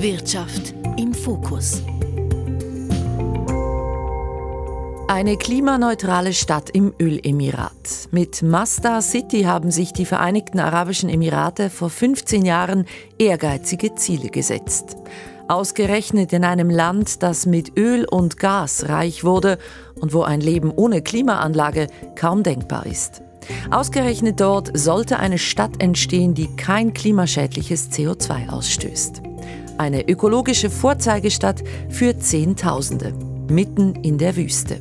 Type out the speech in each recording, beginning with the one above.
Wirtschaft im Fokus. Eine klimaneutrale Stadt im Ölemirat. Mit Masdar City haben sich die Vereinigten Arabischen Emirate vor 15 Jahren ehrgeizige Ziele gesetzt. Ausgerechnet in einem Land, das mit Öl und Gas reich wurde und wo ein Leben ohne Klimaanlage kaum denkbar ist. Ausgerechnet dort sollte eine Stadt entstehen, die kein klimaschädliches CO2 ausstößt. Eine ökologische Vorzeigestadt für Zehntausende, mitten in der Wüste.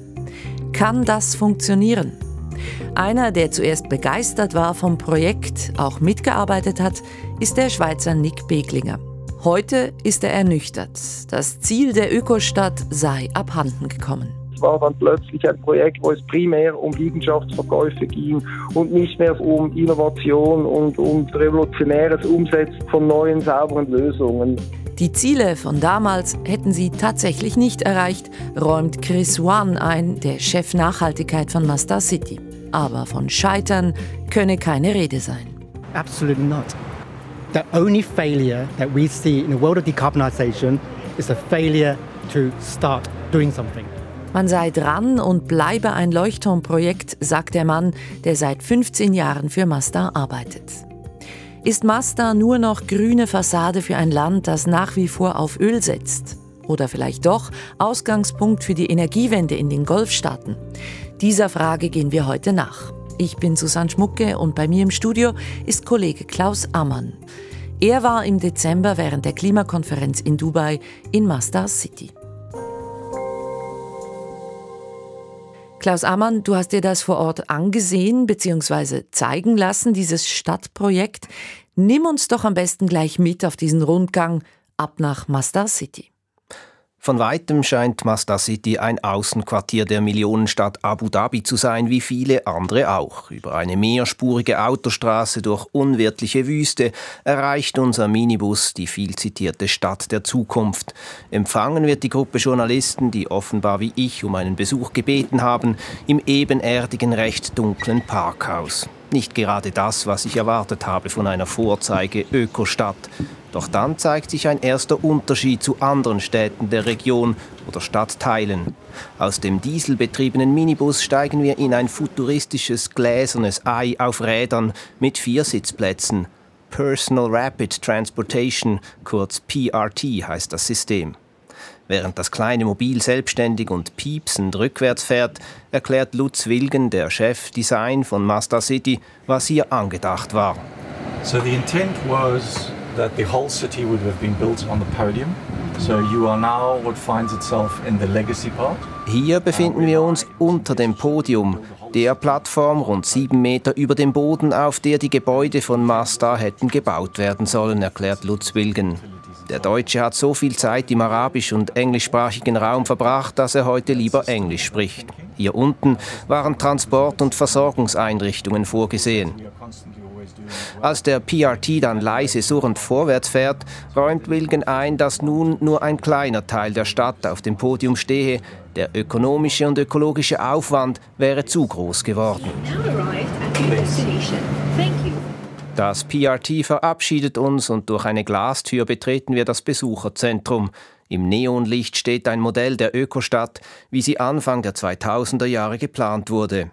Kann das funktionieren? Einer, der zuerst begeistert war vom Projekt, auch mitgearbeitet hat, ist der Schweizer Nick Beglinger. Heute ist er ernüchtert. Das Ziel der Ökostadt sei abhanden gekommen. Es war dann plötzlich ein Projekt, wo es primär um Liegenschaftsverkäufe ging und nicht mehr um Innovation und um revolutionäres Umsetzen von neuen, sauberen Lösungen. Die Ziele von damals hätten sie tatsächlich nicht erreicht, räumt Chris Wan ein, der Chef Nachhaltigkeit von Mazda City. Aber von Scheitern könne keine Rede sein. Absolutely not. The only failure that we see in the world of decarbonization is a failure to start doing something. Man sei dran und bleibe ein Leuchtturmprojekt, sagt der Mann, der seit 15 Jahren für Mazda arbeitet. Ist Mazda nur noch grüne Fassade für ein Land, das nach wie vor auf Öl setzt? Oder vielleicht doch Ausgangspunkt für die Energiewende in den Golfstaaten? Dieser Frage gehen wir heute nach. Ich bin Susanne Schmucke und bei mir im Studio ist Kollege Klaus Ammann. Er war im Dezember während der Klimakonferenz in Dubai in Mazda City. Klaus Ammann, du hast dir das vor Ort angesehen bzw. zeigen lassen, dieses Stadtprojekt. Nimm uns doch am besten gleich mit auf diesen Rundgang ab nach Mazda City. Von weitem scheint Mazda City ein Außenquartier der Millionenstadt Abu Dhabi zu sein, wie viele andere auch. Über eine mehrspurige Autostraße durch unwirtliche Wüste erreicht unser Minibus die viel zitierte Stadt der Zukunft. Empfangen wird die Gruppe Journalisten, die offenbar wie ich um einen Besuch gebeten haben, im ebenerdigen, recht dunklen Parkhaus. Nicht gerade das, was ich erwartet habe von einer Vorzeige-Ökostadt. Doch dann zeigt sich ein erster Unterschied zu anderen Städten der Region oder Stadtteilen. Aus dem dieselbetriebenen Minibus steigen wir in ein futuristisches gläsernes Ei auf Rädern mit vier Sitzplätzen. Personal Rapid Transportation, kurz PRT heißt das System. Während das kleine Mobil selbstständig und piepsend rückwärts fährt, erklärt Lutz Wilgen, der Chef Design von Mazda City, was hier angedacht war. So the intent was that the whole city would have been built on the podium. So you are now what finds itself in the legacy part. Hier befinden wir uns unter dem Podium, der Plattform rund sieben Meter über dem Boden, auf der die Gebäude von Mazda hätten gebaut werden sollen, erklärt Lutz Wilgen. Der Deutsche hat so viel Zeit im arabisch- und englischsprachigen Raum verbracht, dass er heute lieber Englisch spricht. Hier unten waren Transport- und Versorgungseinrichtungen vorgesehen. Als der PRT dann leise surrend vorwärts fährt, räumt Wilgen ein, dass nun nur ein kleiner Teil der Stadt auf dem Podium stehe. Der ökonomische und ökologische Aufwand wäre zu groß geworden. Das PRT verabschiedet uns und durch eine Glastür betreten wir das Besucherzentrum. Im Neonlicht steht ein Modell der Ökostadt, wie sie Anfang der 2000er Jahre geplant wurde.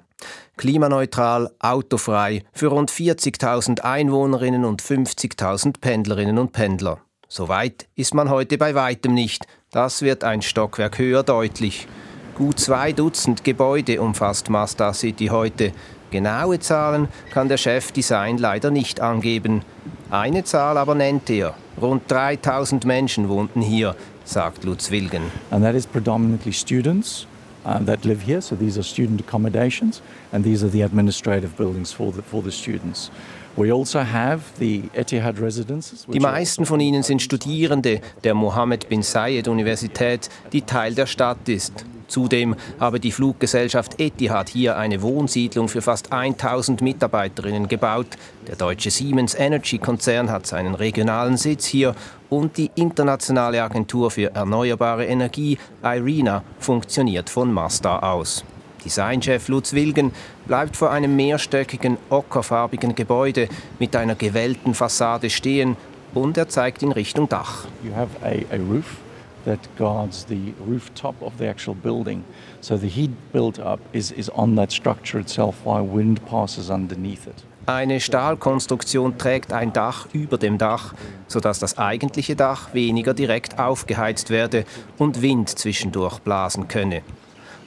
Klimaneutral, autofrei, für rund 40.000 Einwohnerinnen und 50.000 Pendlerinnen und Pendler. So weit ist man heute bei weitem nicht. Das wird ein Stockwerk höher deutlich. Gut zwei Dutzend Gebäude umfasst Mazda City heute. Genaue Zahlen kann der Chef Design leider nicht angeben. Eine Zahl aber nennt er. Rund 3000 Menschen wohnten hier, sagt Lutz Wilgen. And that is predominantly students uh, that live here. So these are student accommodations and these are the administrative buildings for the, for the students. Also have the Etihad residences. die meisten von ihnen sind Studierende der Mohammed bin Zayed Universität, die Teil der Stadt ist. Zudem habe die Fluggesellschaft Etihad hier eine Wohnsiedlung für fast 1000 Mitarbeiterinnen gebaut. Der deutsche Siemens Energy Konzern hat seinen regionalen Sitz hier und die internationale Agentur für erneuerbare Energie IRENA funktioniert von Mazda aus. Designchef Lutz Wilgen bleibt vor einem mehrstöckigen ockerfarbigen Gebäude mit einer gewellten Fassade stehen und er zeigt in Richtung Dach. You have a, a roof that guards the rooftop of the actual building. So the heat built up is, is on that structure itself while wind passes underneath it. Eine Stahlkonstruktion trägt ein Dach über dem Dach, sodass das eigentliche Dach weniger direkt aufgeheizt werde und Wind zwischendurch blasen könne.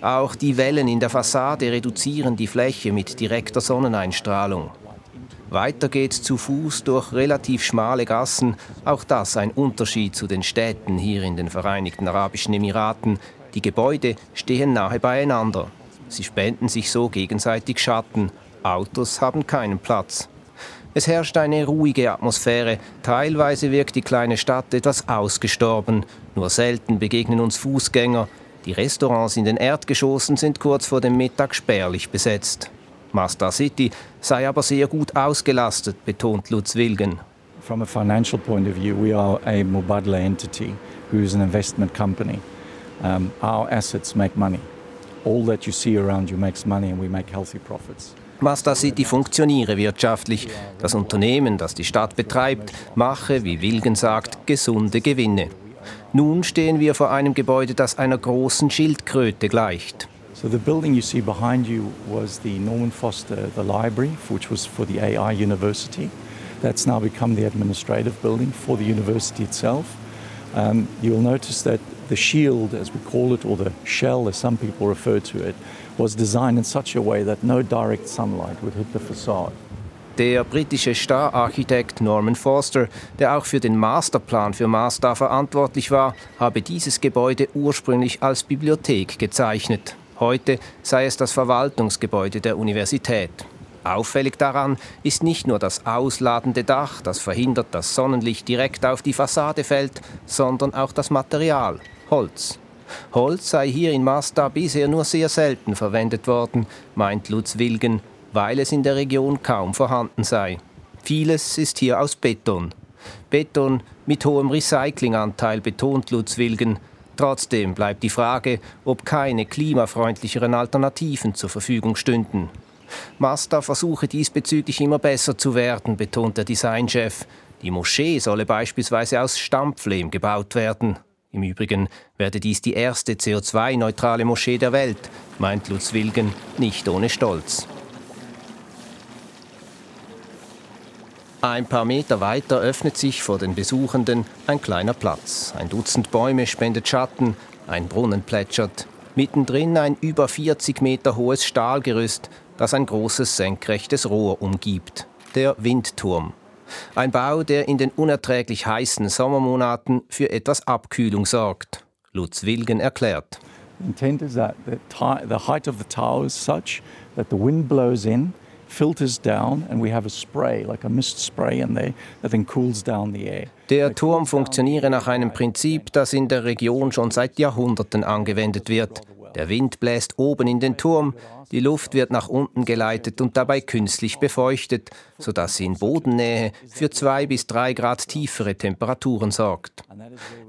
Auch die Wellen in der Fassade reduzieren die Fläche mit direkter Sonneneinstrahlung. Weiter geht's zu Fuß durch relativ schmale Gassen, auch das ein Unterschied zu den Städten hier in den Vereinigten Arabischen Emiraten. Die Gebäude stehen nahe beieinander. Sie spenden sich so gegenseitig Schatten Autos haben keinen Platz. Es herrscht eine ruhige Atmosphäre. Teilweise wirkt die kleine Stadt etwas ausgestorben. Nur selten begegnen uns Fußgänger. Die Restaurants in den Erdgeschossen sind kurz vor dem Mittag spärlich besetzt. Mazda City sei aber sehr gut ausgelastet, betont Lutz Wilgen. From a financial point of view, we are a Mubadala entity who is an investment company. Um, our assets make money. All that you see around you makes money and we make healthy profits. Mazda City funktioniere wirtschaftlich. Das Unternehmen, das die Stadt betreibt, mache, wie Wilgen sagt, gesunde Gewinne. Nun stehen wir vor einem Gebäude, das einer großen Schildkröte gleicht. So the building you see behind you was the Norman Foster the library, which was for the AI University. That's now become the administrative building for the university itself. Um, you'll notice that the shield, as we call it, or the shell, as some people refer to it, was designed in such a way that no direct sunlight would hit the facade. Der britische Stararchitekt Norman Foster, der auch für den Masterplan für Mazda verantwortlich war, habe dieses Gebäude ursprünglich als Bibliothek gezeichnet. Heute sei es das Verwaltungsgebäude der Universität. Auffällig daran ist nicht nur das ausladende Dach, das verhindert, dass Sonnenlicht direkt auf die Fassade fällt, sondern auch das Material, Holz. Holz sei hier in Mazda bisher nur sehr selten verwendet worden, meint Lutz Wilgen, weil es in der Region kaum vorhanden sei. Vieles ist hier aus Beton. Beton mit hohem Recyclinganteil, betont Lutz Wilgen. Trotzdem bleibt die Frage, ob keine klimafreundlicheren Alternativen zur Verfügung stünden. Mazda versuche diesbezüglich immer besser zu werden, betont der Designchef. Die Moschee solle beispielsweise aus Stampflehm gebaut werden. Im Übrigen werde dies die erste CO2-neutrale Moschee der Welt, meint Lutz Wilgen, nicht ohne Stolz. Ein paar Meter weiter öffnet sich vor den Besuchenden ein kleiner Platz. Ein Dutzend Bäume spendet Schatten, ein Brunnen plätschert. Mittendrin ein über 40 Meter hohes Stahlgerüst, das ein großes senkrechtes Rohr umgibt. Der Windturm. Ein Bau, der in den unerträglich heißen Sommermonaten für etwas Abkühlung sorgt. Lutz Wilgen erklärt. Is that the height of the tower is such that the wind blows in, filters down, and we have a spray, like a mist spray in there, that then cools down the air. Der Turm funktioniere nach einem Prinzip, das in der Region schon seit Jahrhunderten angewendet wird. Der Wind bläst oben in den Turm, die Luft wird nach unten geleitet und dabei künstlich befeuchtet, sodass sie in Bodennähe für zwei bis drei Grad tiefere Temperaturen sorgt.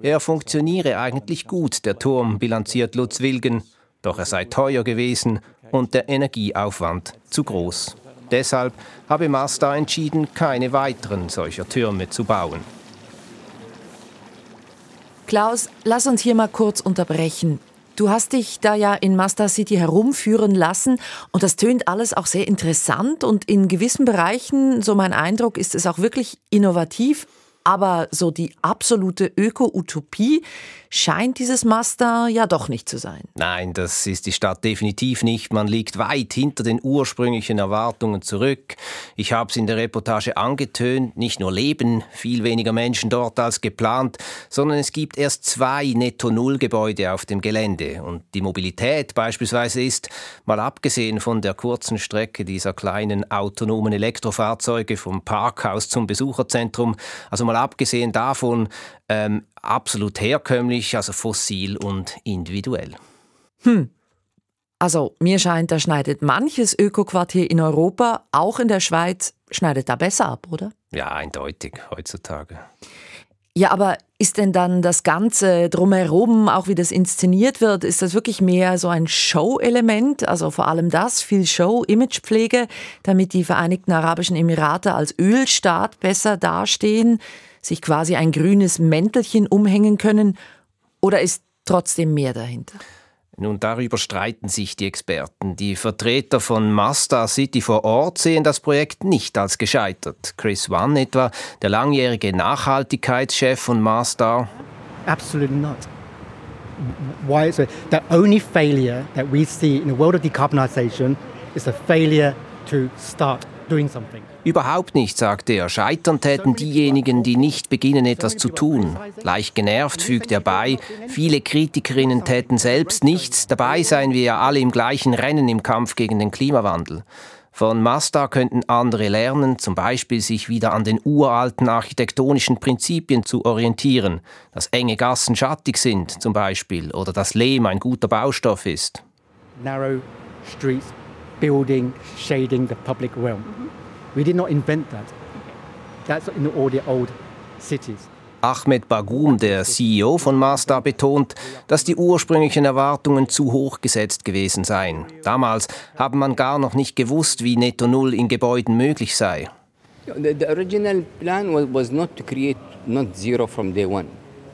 Er funktioniere eigentlich gut, der Turm, bilanziert Lutz Wilgen, doch er sei teuer gewesen und der Energieaufwand zu groß. Deshalb habe Mazda entschieden, keine weiteren solcher Türme zu bauen. Klaus, lass uns hier mal kurz unterbrechen. Du hast dich da ja in Mazda City herumführen lassen und das tönt alles auch sehr interessant und in gewissen Bereichen, so mein Eindruck, ist es auch wirklich innovativ aber so die absolute Öko-Utopie scheint dieses Mazda ja doch nicht zu sein. Nein, das ist die Stadt definitiv nicht. Man liegt weit hinter den ursprünglichen Erwartungen zurück. Ich habe es in der Reportage angetönt, nicht nur leben viel weniger Menschen dort als geplant, sondern es gibt erst zwei Netto-Null-Gebäude auf dem Gelände. Und die Mobilität beispielsweise ist, mal abgesehen von der kurzen Strecke dieser kleinen autonomen Elektrofahrzeuge vom Parkhaus zum Besucherzentrum, also mal abgesehen davon ähm, absolut herkömmlich, also fossil und individuell. Hm. Also mir scheint, da schneidet manches Ökoquartier in Europa, auch in der Schweiz, schneidet da besser ab, oder? Ja, eindeutig heutzutage. Ja, aber ist denn dann das Ganze drumherum, auch wie das inszeniert wird, ist das wirklich mehr so ein Show-Element? Also vor allem das, viel Show, Imagepflege, damit die Vereinigten Arabischen Emirate als Ölstaat besser dastehen? Sich quasi ein grünes Mäntelchen umhängen können? Oder ist trotzdem mehr dahinter? Nun, darüber streiten sich die Experten. Die Vertreter von Mazda City vor Ort sehen das Projekt nicht als gescheitert. Chris Wan etwa, der langjährige Nachhaltigkeitschef von Mazda. Absolutely not. Why? So the only failure that we see in the world of decarbonization is a failure to start. Überhaupt nicht, sagte er. Scheitern täten diejenigen, die nicht beginnen, etwas zu tun. Leicht genervt fügt er bei, viele Kritikerinnen täten selbst nichts, dabei seien wir ja alle im gleichen Rennen im Kampf gegen den Klimawandel. Von Mazda könnten andere lernen, zum Beispiel sich wieder an den uralten architektonischen Prinzipien zu orientieren, dass enge Gassen schattig sind zum Beispiel oder dass Lehm ein guter Baustoff ist. Narrow streets, building, shading the public realm. We did not invent that. That's in all the old cities. Ahmed Bagum, der CEO von Mazda, betont, dass die ursprünglichen Erwartungen zu hoch gesetzt gewesen seien. Damals habe man gar noch nicht gewusst, wie Netto Null in Gebäuden möglich sei. The, the original plan was, was not to create not zero from day one,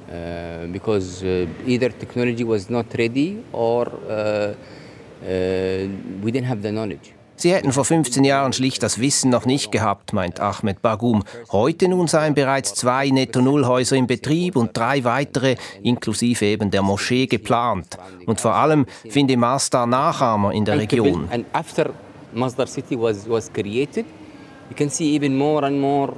uh, because uh, either technology was not ready or uh, uh we didn't have the knowledge. Sie hätten vor 15 Jahren schlicht das Wissen noch nicht gehabt, meint Ahmed Bagum. Heute nun seien bereits zwei Netto-Null-Häuser in Betrieb und drei weitere, inklusive eben der Moschee, geplant. Und vor allem finde Masdar Nachahmer in der Region. And after Masdar City was, was created, you can see even more and more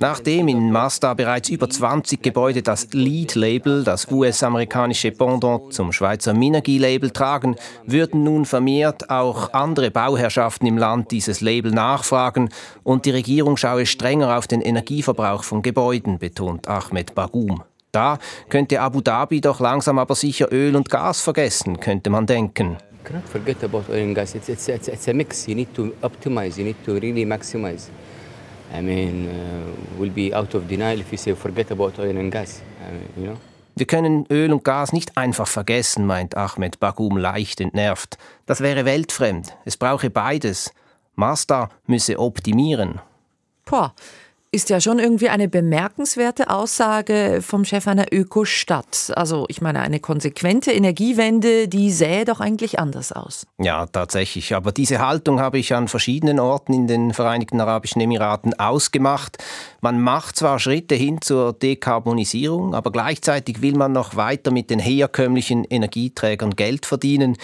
Nachdem in Mazda bereits über 20 Gebäude das LEED-Label, das US-amerikanische Pendant zum Schweizer Minergie-Label tragen, würden nun vermehrt auch andere Bauherrschaften im Land dieses Label nachfragen und die Regierung schaue strenger auf den Energieverbrauch von Gebäuden, betont Ahmed Bagum. Da könnte Abu Dhabi doch langsam aber sicher Öl und Gas vergessen, könnte man denken. Cannot forget about oil and gas. It's, it's, it's, it's a mix. You need to optimize. You need to really maximize. I mean, uh, we'll be out of denial if you say forget about oil and gas. I mean, you know. Wir können Öl und Gas nicht einfach vergessen, meint Ahmed Bagum leicht entnervt. Das wäre weltfremd. Es brauche beides. Mazda müsse optimieren. Boah, ist ja schon irgendwie eine bemerkenswerte Aussage vom Chef einer Ökostadt. Also ich meine, eine konsequente Energiewende, die sähe doch eigentlich anders aus. Ja, tatsächlich. Aber diese Haltung habe ich an verschiedenen Orten in den Vereinigten Arabischen Emiraten ausgemacht. Man macht zwar Schritte hin zur Dekarbonisierung, aber gleichzeitig will man noch weiter mit den herkömmlichen Energieträgern Geld verdienen.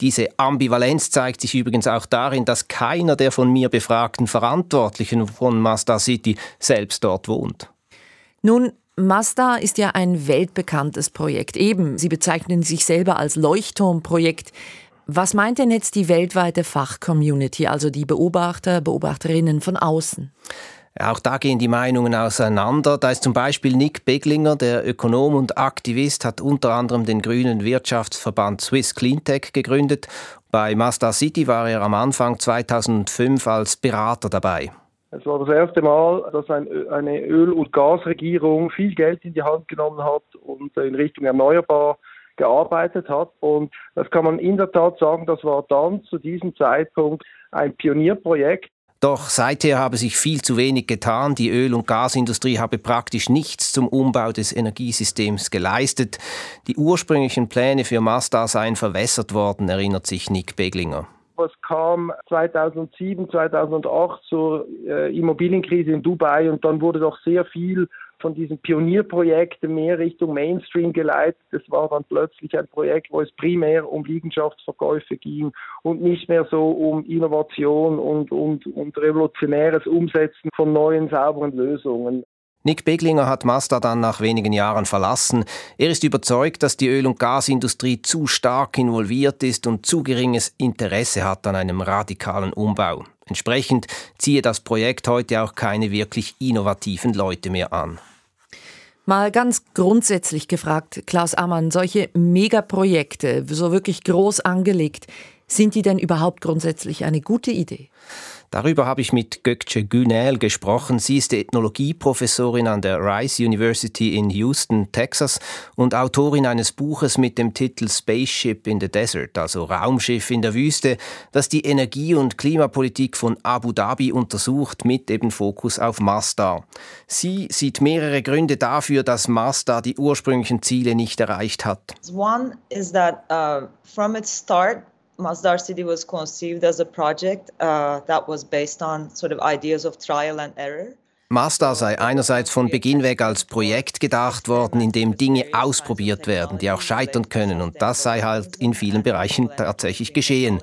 Diese Ambivalenz zeigt sich übrigens auch darin, dass keiner der von mir befragten Verantwortlichen von Mazda City selbst dort wohnt. Nun, Mazda ist ja ein weltbekanntes Projekt. Eben, Sie bezeichnen sich selber als Leuchtturmprojekt. Was meint denn jetzt die weltweite Fachcommunity, also die Beobachter, Beobachterinnen von außen? Auch da gehen die Meinungen auseinander. Da ist zum Beispiel Nick Beglinger, der Ökonom und Aktivist, hat unter anderem den grünen Wirtschaftsverband Swiss Cleantech gegründet. Bei Mazda City war er am Anfang 2005 als Berater dabei. Es war das erste Mal, dass ein, eine Öl- und Gasregierung viel Geld in die Hand genommen hat und in Richtung erneuerbar gearbeitet hat. Und das kann man in der Tat sagen, das war dann zu diesem Zeitpunkt ein Pionierprojekt. Doch seither habe sich viel zu wenig getan. Die Öl- und Gasindustrie habe praktisch nichts zum Umbau des Energiesystems geleistet. Die ursprünglichen Pläne für Mazda seien verwässert worden, erinnert sich Nick Beglinger. Es kam 2007, 2008 zur äh, Immobilienkrise in Dubai und dann wurde doch sehr viel von diesen Pionierprojekten mehr Richtung Mainstream geleitet. Es war dann plötzlich ein Projekt, wo es primär um Liegenschaftsverkäufe ging und nicht mehr so um Innovation und, und, und revolutionäres Umsetzen von neuen, sauberen Lösungen. Nick Beglinger hat Mazda dann nach wenigen Jahren verlassen. Er ist überzeugt, dass die Öl- und Gasindustrie zu stark involviert ist und zu geringes Interesse hat an einem radikalen Umbau. Entsprechend ziehe das Projekt heute auch keine wirklich innovativen Leute mehr an. Mal ganz grundsätzlich gefragt, Klaus Ammann, solche Megaprojekte, so wirklich groß angelegt, sind die denn überhaupt grundsätzlich eine gute Idee? Darüber habe ich mit Gökçe Günel gesprochen. Sie ist Ethnologieprofessorin an der Rice University in Houston, Texas und Autorin eines Buches mit dem Titel Spaceship in the Desert, also Raumschiff in der Wüste, das die Energie- und Klimapolitik von Abu Dhabi untersucht, mit eben Fokus auf Masdar. Sie sieht mehrere Gründe dafür, dass Masdar die ursprünglichen Ziele nicht erreicht hat. One is that uh, from its start Masdar City was conceived as a project uh, that was based on sort of ideas of trial and error. Masdar sei einerseits von Beginn weg als Projekt gedacht worden, in dem Dinge ausprobiert werden, die auch scheitern können. Und das sei halt in vielen Bereichen tatsächlich geschehen.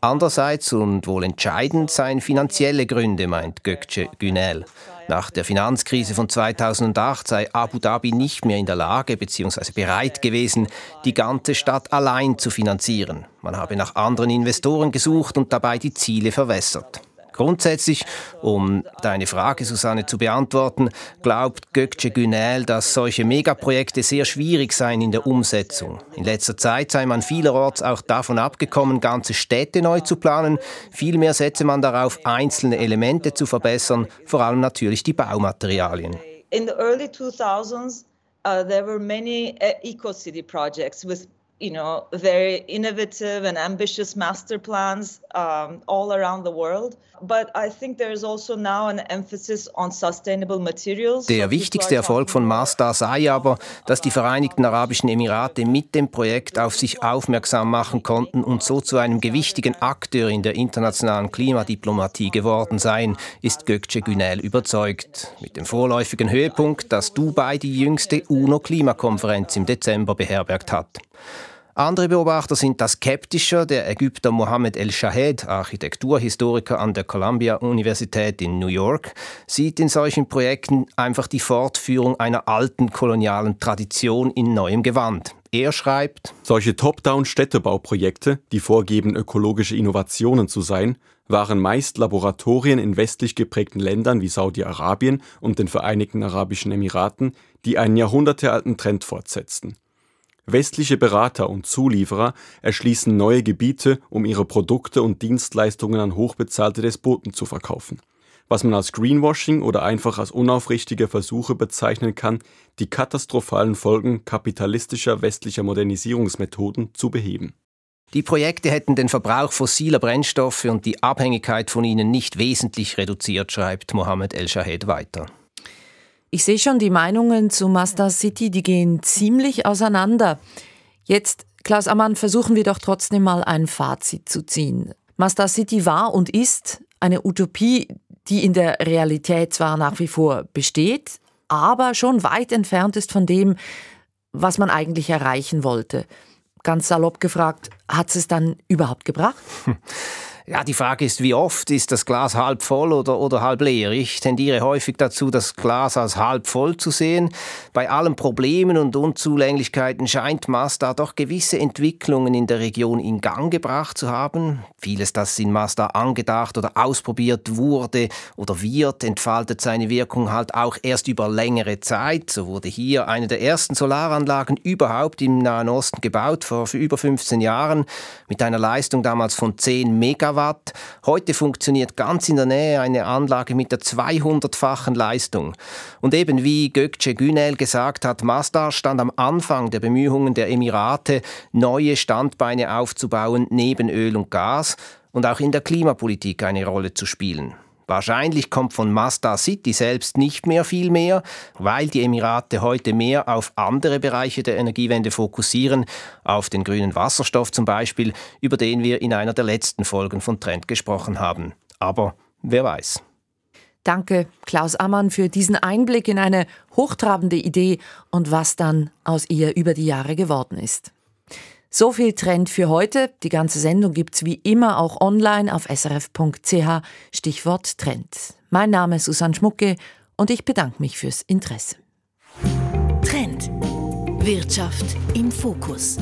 Andererseits und wohl entscheidend seien finanzielle Gründe, meint Gökçe Günel. Nach der Finanzkrise von 2008 sei Abu Dhabi nicht mehr in der Lage bzw. bereit gewesen, die ganze Stadt allein zu finanzieren. Man habe nach anderen Investoren gesucht und dabei die Ziele verwässert. Grundsätzlich, um deine Frage, Susanne, zu beantworten, glaubt Gökçe Günel, dass solche Megaprojekte sehr schwierig seien in der Umsetzung. In letzter Zeit sei man vielerorts auch davon abgekommen, ganze Städte neu zu planen. Vielmehr setze man darauf, einzelne Elemente zu verbessern, vor allem natürlich die Baumaterialien. In the early 2000s, uh, there were many uh, eco-city projects with you know, very innovative and ambitious master plans um, all around the world. But I think there is also now an emphasis on sustainable materials. Der wichtigste Erfolg von Masdar sei aber, dass die Vereinigten Arabischen Emirate mit dem Projekt auf sich aufmerksam machen konnten und so zu einem gewichtigen Akteur in der internationalen Klimadiplomatie geworden seien, ist Gökçe Günel überzeugt. Mit dem vorläufigen Höhepunkt, dass Dubai die jüngste UNO-Klimakonferenz im Dezember beherbergt hat. Andere Beobachter sind das skeptischer. Der Ägypter Mohammed El-Shahed, Architekturhistoriker an der Columbia-Universität in New York, sieht in solchen Projekten einfach die Fortführung einer alten kolonialen Tradition in neuem Gewand. Er schreibt, Solche Top-Down-Städtebauprojekte, die vorgeben, ökologische Innovationen zu sein, waren meist Laboratorien in westlich geprägten Ländern wie Saudi-Arabien und den Vereinigten Arabischen Emiraten, die einen jahrhundertealten Trend fortsetzten. Westliche Berater und Zulieferer erschließen neue Gebiete, um ihre Produkte und Dienstleistungen an hochbezahlte Despoten zu verkaufen. Was man als Greenwashing oder einfach als unaufrichtige Versuche bezeichnen kann, die katastrophalen Folgen kapitalistischer westlicher Modernisierungsmethoden zu beheben. Die Projekte hätten den Verbrauch fossiler Brennstoffe und die Abhängigkeit von ihnen nicht wesentlich reduziert, schreibt Mohammed El-Shahed weiter. Ich sehe schon, die Meinungen zu Mazda City, die gehen ziemlich auseinander. Jetzt, Klaus Ammann, versuchen wir doch trotzdem mal ein Fazit zu ziehen. Mazda City war und ist eine Utopie, die in der Realität zwar nach wie vor besteht, aber schon weit entfernt ist von dem, was man eigentlich erreichen wollte. Ganz salopp gefragt, hat es dann überhaupt gebracht? Ja, die Frage ist, wie oft ist das Glas halb voll oder, oder halb leer? Ich tendiere häufig dazu, das Glas als halb voll zu sehen. Bei allen Problemen und Unzulänglichkeiten scheint Mazda doch gewisse Entwicklungen in der Region in Gang gebracht zu haben. Vieles, das in Mazda angedacht oder ausprobiert wurde oder wird, entfaltet seine Wirkung halt auch erst über längere Zeit. So wurde hier eine der ersten Solaranlagen überhaupt im Nahen Osten gebaut, vor über 15 Jahren, mit einer Leistung damals von 10 Megawatt. Megawatt. Heute funktioniert ganz in der Nähe eine Anlage mit der 200-fachen Leistung. Und eben wie Gökçe Günel gesagt hat, Masdar stand am Anfang der Bemühungen der Emirate, neue Standbeine aufzubauen neben Öl und Gas und auch in der Klimapolitik eine Rolle zu spielen. Wahrscheinlich kommt von Mazda City selbst nicht mehr viel mehr, weil die Emirate heute mehr auf andere Bereiche der Energiewende fokussieren, auf den grünen Wasserstoff zum Beispiel, über den wir in einer der letzten Folgen von Trend gesprochen haben. Aber wer weiß. Danke, Klaus Ammann, für diesen Einblick in eine hochtrabende Idee und was dann aus ihr über die Jahre geworden ist. So viel Trend für heute. Die ganze Sendung gibt's wie immer auch online auf srf.ch, Stichwort Trend. Mein Name ist Susanne Schmucke und ich bedanke mich fürs Interesse. Trend. Wirtschaft im Fokus.